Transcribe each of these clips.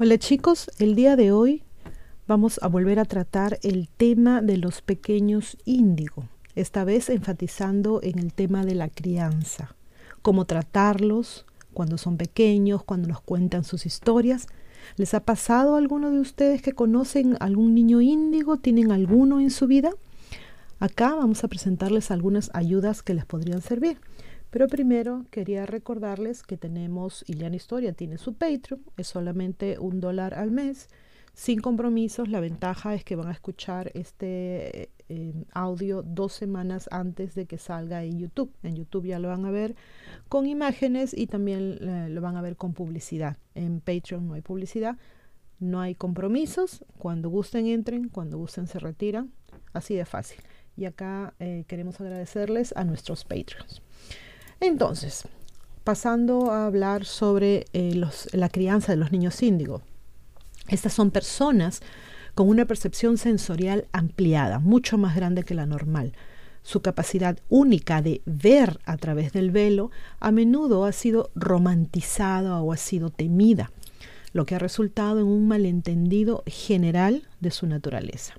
Hola chicos, el día de hoy vamos a volver a tratar el tema de los pequeños índigo, esta vez enfatizando en el tema de la crianza, cómo tratarlos cuando son pequeños, cuando nos cuentan sus historias. ¿Les ha pasado a alguno de ustedes que conocen algún niño índigo? ¿Tienen alguno en su vida? Acá vamos a presentarles algunas ayudas que les podrían servir. Pero primero quería recordarles que tenemos Iliana Historia, tiene su Patreon, es solamente un dólar al mes, sin compromisos. La ventaja es que van a escuchar este eh, audio dos semanas antes de que salga en YouTube. En YouTube ya lo van a ver con imágenes y también eh, lo van a ver con publicidad. En Patreon no hay publicidad, no hay compromisos. Cuando gusten entren, cuando gusten se retiran. Así de fácil. Y acá eh, queremos agradecerles a nuestros Patreons. Entonces, pasando a hablar sobre eh, la crianza de los niños índigo. Estas son personas con una percepción sensorial ampliada, mucho más grande que la normal. Su capacidad única de ver a través del velo a menudo ha sido romantizada o ha sido temida, lo que ha resultado en un malentendido general de su naturaleza.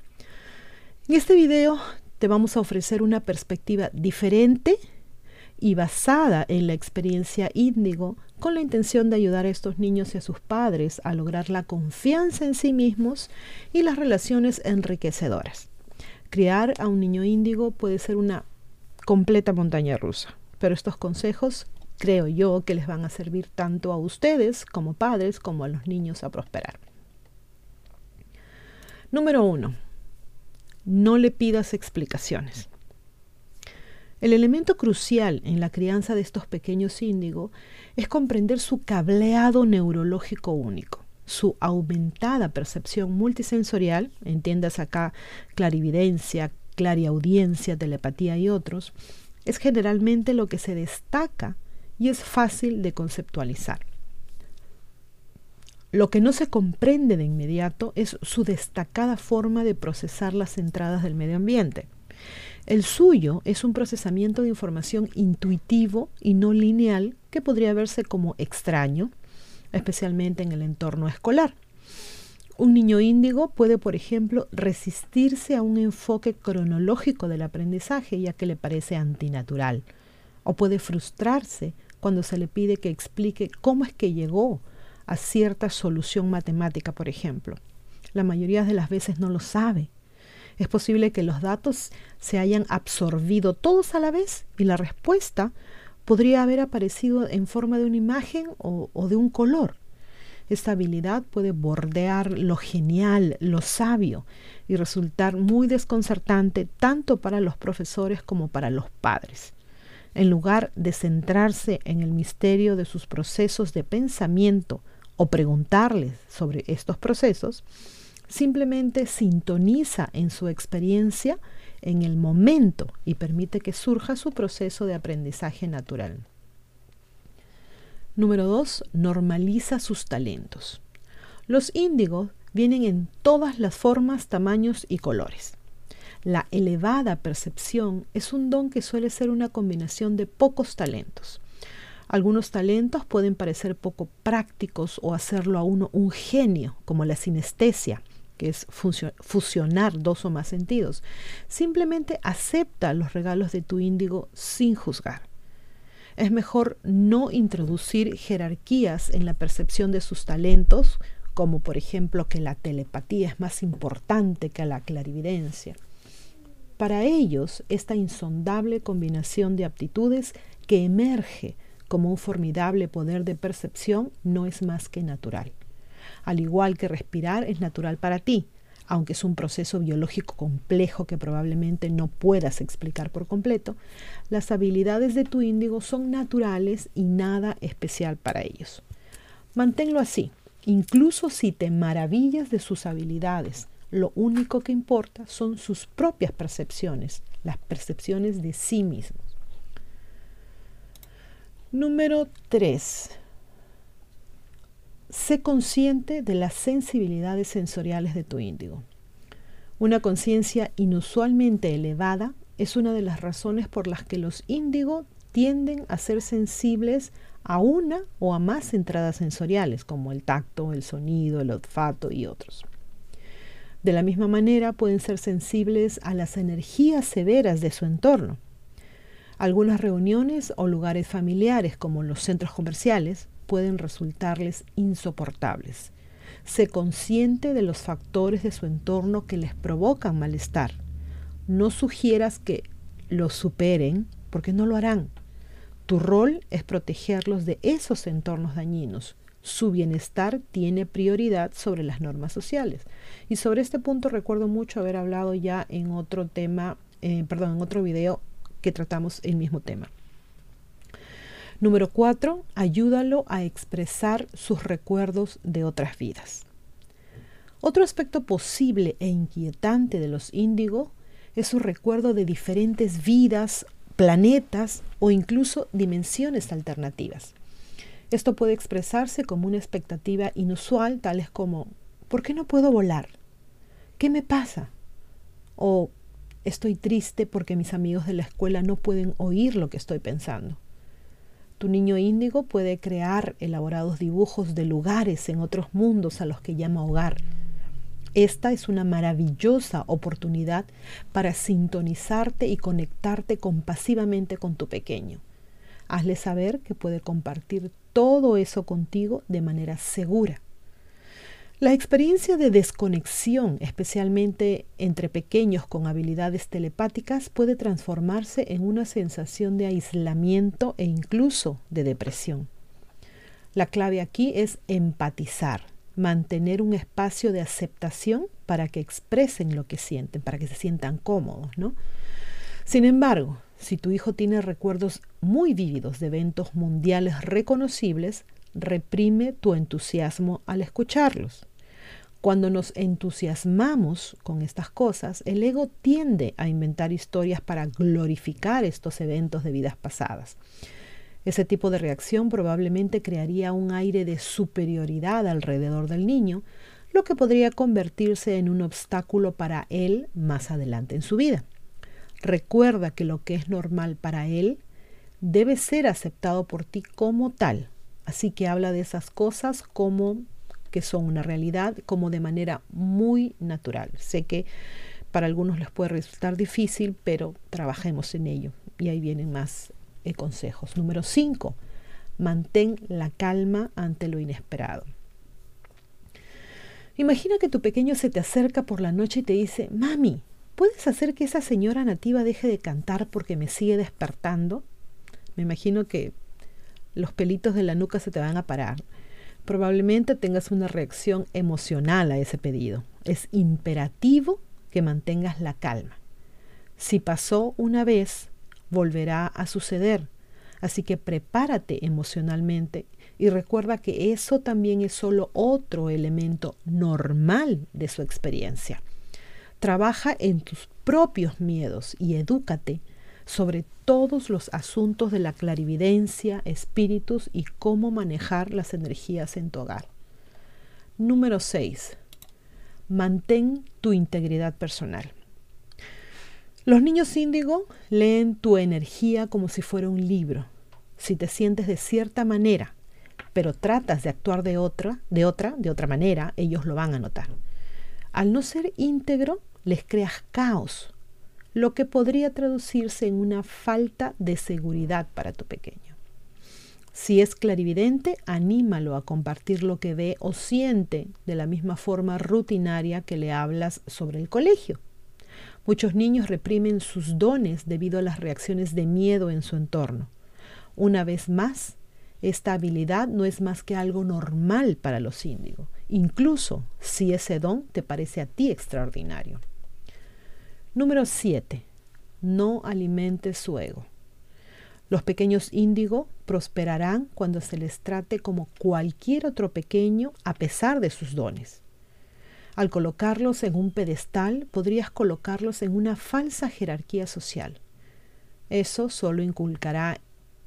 En este video te vamos a ofrecer una perspectiva diferente y basada en la experiencia índigo con la intención de ayudar a estos niños y a sus padres a lograr la confianza en sí mismos y las relaciones enriquecedoras. Criar a un niño índigo puede ser una completa montaña rusa, pero estos consejos creo yo que les van a servir tanto a ustedes como padres como a los niños a prosperar. Número uno, no le pidas explicaciones. El elemento crucial en la crianza de estos pequeños índigo es comprender su cableado neurológico único, su aumentada percepción multisensorial, entiendas acá clarividencia, clariaudiencia, telepatía y otros, es generalmente lo que se destaca y es fácil de conceptualizar. Lo que no se comprende de inmediato es su destacada forma de procesar las entradas del medio ambiente. El suyo es un procesamiento de información intuitivo y no lineal que podría verse como extraño, especialmente en el entorno escolar. Un niño índigo puede, por ejemplo, resistirse a un enfoque cronológico del aprendizaje, ya que le parece antinatural, o puede frustrarse cuando se le pide que explique cómo es que llegó a cierta solución matemática, por ejemplo. La mayoría de las veces no lo sabe es posible que los datos se hayan absorbido todos a la vez y la respuesta podría haber aparecido en forma de una imagen o, de un color. Esta habilidad puede bordear lo genial, lo sabio y resultar muy desconcertante tanto para los profesores como para los padres. En lugar de centrarse en el misterio de sus procesos de pensamiento o preguntarles sobre estos procesos, simplemente sintoniza en su experiencia en el momento y permite que surja su proceso de aprendizaje natural. Número 2. Normaliza sus talentos. Los índigos vienen en todas las formas, tamaños y colores. La elevada percepción es un don que suele ser una combinación de pocos talentos. Algunos talentos pueden parecer poco prácticos o hacerlo a uno un genio, como la sinestesia, que es fusionar dos o más sentidos. Simplemente acepta los regalos de tu índigo sin juzgar. Es mejor no introducir jerarquías en la percepción de sus talentos, como por ejemplo que la telepatía es más importante que la clarividencia. Para ellos, esta insondable combinación de aptitudes que emerge como un formidable poder de percepción no es más que natural al igual que respirar, es natural para ti, aunque es un proceso biológico complejo que probablemente no puedas explicar por completo, las habilidades de tu índigo son naturales y nada especial para ellos. Manténlo así, incluso si te maravillas de sus habilidades. Lo único que importa son sus propias percepciones, las percepciones de sí mismos. Número 3. Sé consciente de las sensibilidades sensoriales de tu índigo. Una conciencia inusualmente elevada es una de las razones por las que los índigo tienden a ser sensibles a una o a más entradas sensoriales, como el tacto, el sonido, el olfato y otros. De la misma manera pueden ser sensibles a las energías severas de su entorno. Algunas reuniones o lugares familiares, como los centros comerciales, pueden resultarles insoportables. Sé consciente de los factores de su entorno que les provocan malestar. No sugieras que los superen, porque no lo harán. Tu rol es protegerlos de esos entornos dañinos, su bienestar tiene prioridad sobre las normas sociales. Y sobre este punto recuerdo mucho haber hablado ya en otro tema, eh, perdón, en otro video que tratamos el mismo tema. Número cuatro, ayúdalo a expresar sus recuerdos de otras vidas. Otro aspecto posible e inquietante de los índigo es su recuerdo de diferentes vidas, planetas o incluso dimensiones alternativas. Esto puede expresarse como una expectativa inusual, tales como ¿por qué no puedo volar? ¿Qué me pasa? O estoy triste porque mis amigos de la escuela no pueden oír lo que estoy pensando. Tu niño índigo puede crear elaborados dibujos de lugares en otros mundos a los que llama hogar. Esta es una maravillosa oportunidad para sintonizarte y conectarte compasivamente con tu pequeño. Hazle saber que puede compartir todo eso contigo de manera segura. La experiencia de desconexión, especialmente entre pequeños con habilidades telepáticas, puede transformarse en una sensación de aislamiento e incluso de depresión. La clave aquí es empatizar, mantener un espacio de aceptación para que expresen lo que sienten, para que se sientan cómodos, ¿no? Sin embargo, si tu hijo tiene recuerdos muy vívidos de eventos mundiales reconocibles, reprime tu entusiasmo al escucharlos. Cuando nos entusiasmamos con estas cosas, el ego tiende a inventar historias para glorificar estos eventos de vidas pasadas. Ese tipo de reacción probablemente crearía un aire de superioridad alrededor del niño, lo que podría convertirse en un obstáculo para él más adelante en su vida. Recuerda que lo que es normal para él debe ser aceptado por ti como tal. Así que habla de esas cosas como que son una realidad, como de manera muy natural. Sé que para algunos les puede resultar difícil, pero trabajemos en ello. Y ahí vienen más eh, consejos. Número 5. Mantén la calma ante lo inesperado. Imagina que tu pequeño se te acerca por la noche y te dice, mami, ¿Puedes hacer que esa señora nativa deje de cantar porque me sigue despertando? Me imagino que los pelitos de la nuca se te van a parar. Probablemente tengas una reacción emocional a ese pedido. Es imperativo que mantengas la calma. Si pasó una vez, volverá a suceder. Así que prepárate emocionalmente y recuerda que eso también es solo otro elemento normal de su experiencia. Trabaja en tus propios miedos y edúcate sobre todos los asuntos de la clarividencia, espíritus y cómo manejar las energías en tu hogar. Número 6. Mantén tu integridad personal. Los niños índigo leen tu energía como si fuera un libro. Si te sientes de cierta manera, pero tratas de actuar de otra, de otra, de otra manera, ellos lo van a notar. Al no ser íntegro, les creas caos, lo que podría traducirse en una falta de seguridad para tu pequeño. Si es clarividente, anímalo a compartir lo que ve o siente de la misma forma rutinaria que le hablas sobre el colegio. Muchos niños reprimen sus dones debido a las reacciones de miedo en su entorno. Una vez más, esta habilidad no es más que algo normal para los índigos, incluso si ese don te parece a ti extraordinario. Número 7. No alimentes su ego. Los pequeños índigo prosperarán cuando se les trate como cualquier otro pequeño a pesar de sus dones. Al colocarlos en un pedestal, podrías colocarlos en una falsa jerarquía social. Eso solo inculcará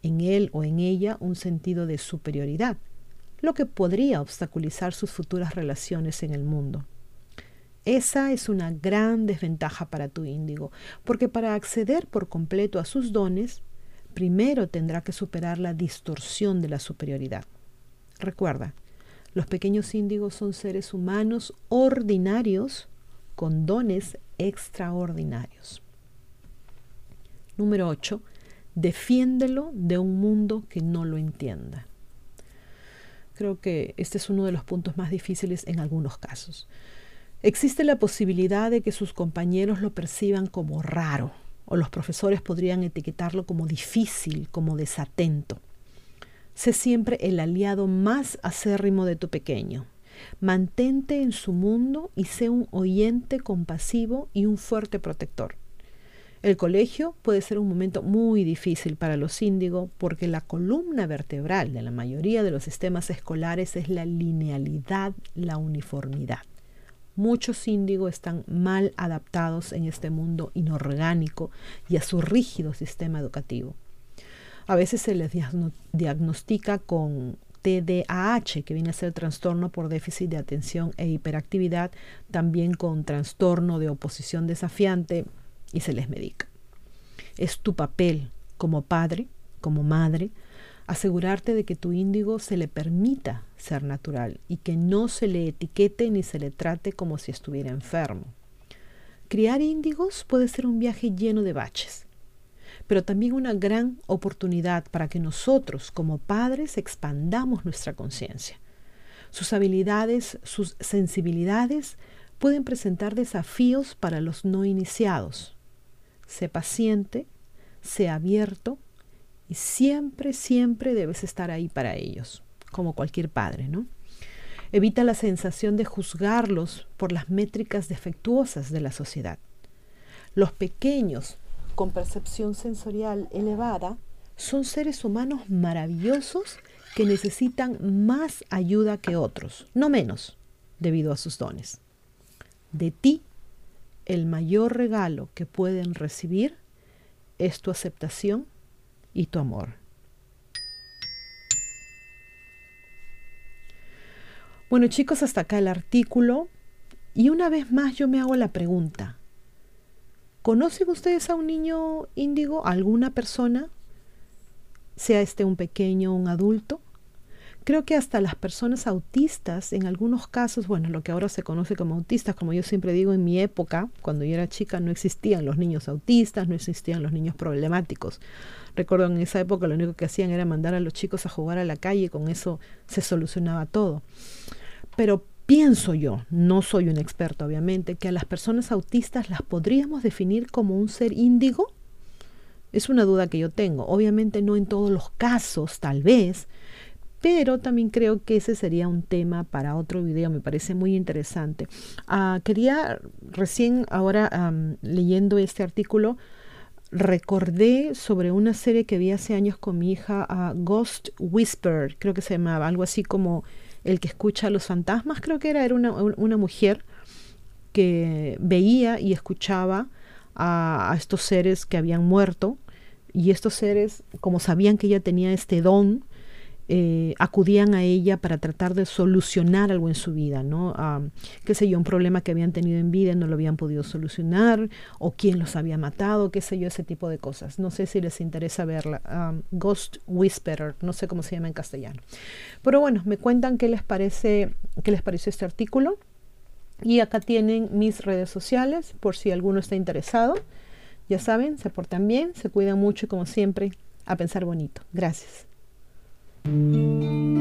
en él o en ella un sentido de superioridad, lo que podría obstaculizar sus futuras relaciones en el mundo. Esa es una gran desventaja para tu índigo, porque para acceder por completo a sus dones, primero tendrá que superar la distorsión de la superioridad. Recuerda, los pequeños índigos son seres humanos ordinarios con dones extraordinarios. Número 8. Defiéndelo de un mundo que no lo entienda. Creo que este es uno de los puntos más difíciles en algunos casos. Existe la posibilidad de que sus compañeros lo perciban como raro, o los profesores podrían etiquetarlo como difícil, como desatento. Sé siempre el aliado más acérrimo de tu pequeño. Mantente en su mundo y sé un oyente compasivo y un fuerte protector. El colegio puede ser un momento muy difícil para los índigos porque la columna vertebral de la mayoría de los sistemas escolares es la linealidad, la uniformidad. Muchos índigos están mal adaptados en este mundo inorgánico y a su rígido sistema educativo. A veces se les diagnostica con TDAH, que viene a ser trastorno por déficit de atención e hiperactividad, también con trastorno de oposición desafiante, y se les medica. Es tu papel como padre, como madre, asegurarte de que tu índigo se le permita ser natural y que no se le etiquete ni se le trate como si estuviera enfermo. Criar índigos puede ser un viaje lleno de baches, pero también una gran oportunidad para que nosotros como padres expandamos nuestra conciencia. Sus habilidades, sus sensibilidades pueden presentar desafíos para los no iniciados. Sé paciente, sé abierto siempre, siempre debes estar ahí para ellos, como cualquier padre, ¿no? Evita la sensación de juzgarlos por las métricas defectuosas de la sociedad. Los pequeños con percepción sensorial elevada son seres humanos maravillosos que necesitan más ayuda que otros, no menos, debido a sus dones. De ti, el mayor regalo que pueden recibir es tu aceptación y tu amor. Bueno chicos, hasta acá el artículo. Y una vez más yo me hago la pregunta, ¿Conocen ustedes a un niño índigo, alguna persona, sea este un pequeño o un adulto? Creo que hasta las personas autistas, en algunos casos, bueno, lo que ahora se conoce como autistas, como yo siempre digo, en mi época, cuando yo era chica, no existían los niños autistas, no existían los niños problemáticos. Recuerdo en esa época lo único que hacían era mandar a los chicos a jugar a la calle, y con eso se solucionaba todo. Pero Pienso yo, no soy un experto obviamente, que a las personas autistas las podríamos definir como un ser índigo. Es una duda que yo tengo. Obviamente no en todos los casos, tal vez, pero también creo que ese sería un tema para otro video, me parece muy interesante. Ah, quería recién ahora leyendo este artículo, recordé sobre una serie que vi hace años con mi hija, uh, Ghost Whisper, creo que se llamaba, algo así como el que escucha a los fantasmas, creo que era, era una, una mujer que veía y escuchaba a, estos seres que habían muerto y estos seres, como sabían que ella tenía este don, eh, acudían a ella para tratar de solucionar algo en su vida, ¿no? qué sé yo, un problema que habían tenido en vida y no lo habían podido solucionar, o quién los había matado, qué sé yo, ese tipo de cosas. No sé si les interesa verla. Ghost Whisperer, no sé cómo se llama en castellano. Pero bueno, me cuentan qué les parece, qué les pareció este artículo. Y acá tienen mis redes sociales, por si alguno está interesado. Ya saben, se portan bien, se cuidan mucho y como siempre, a pensar bonito. Gracias. Thank you.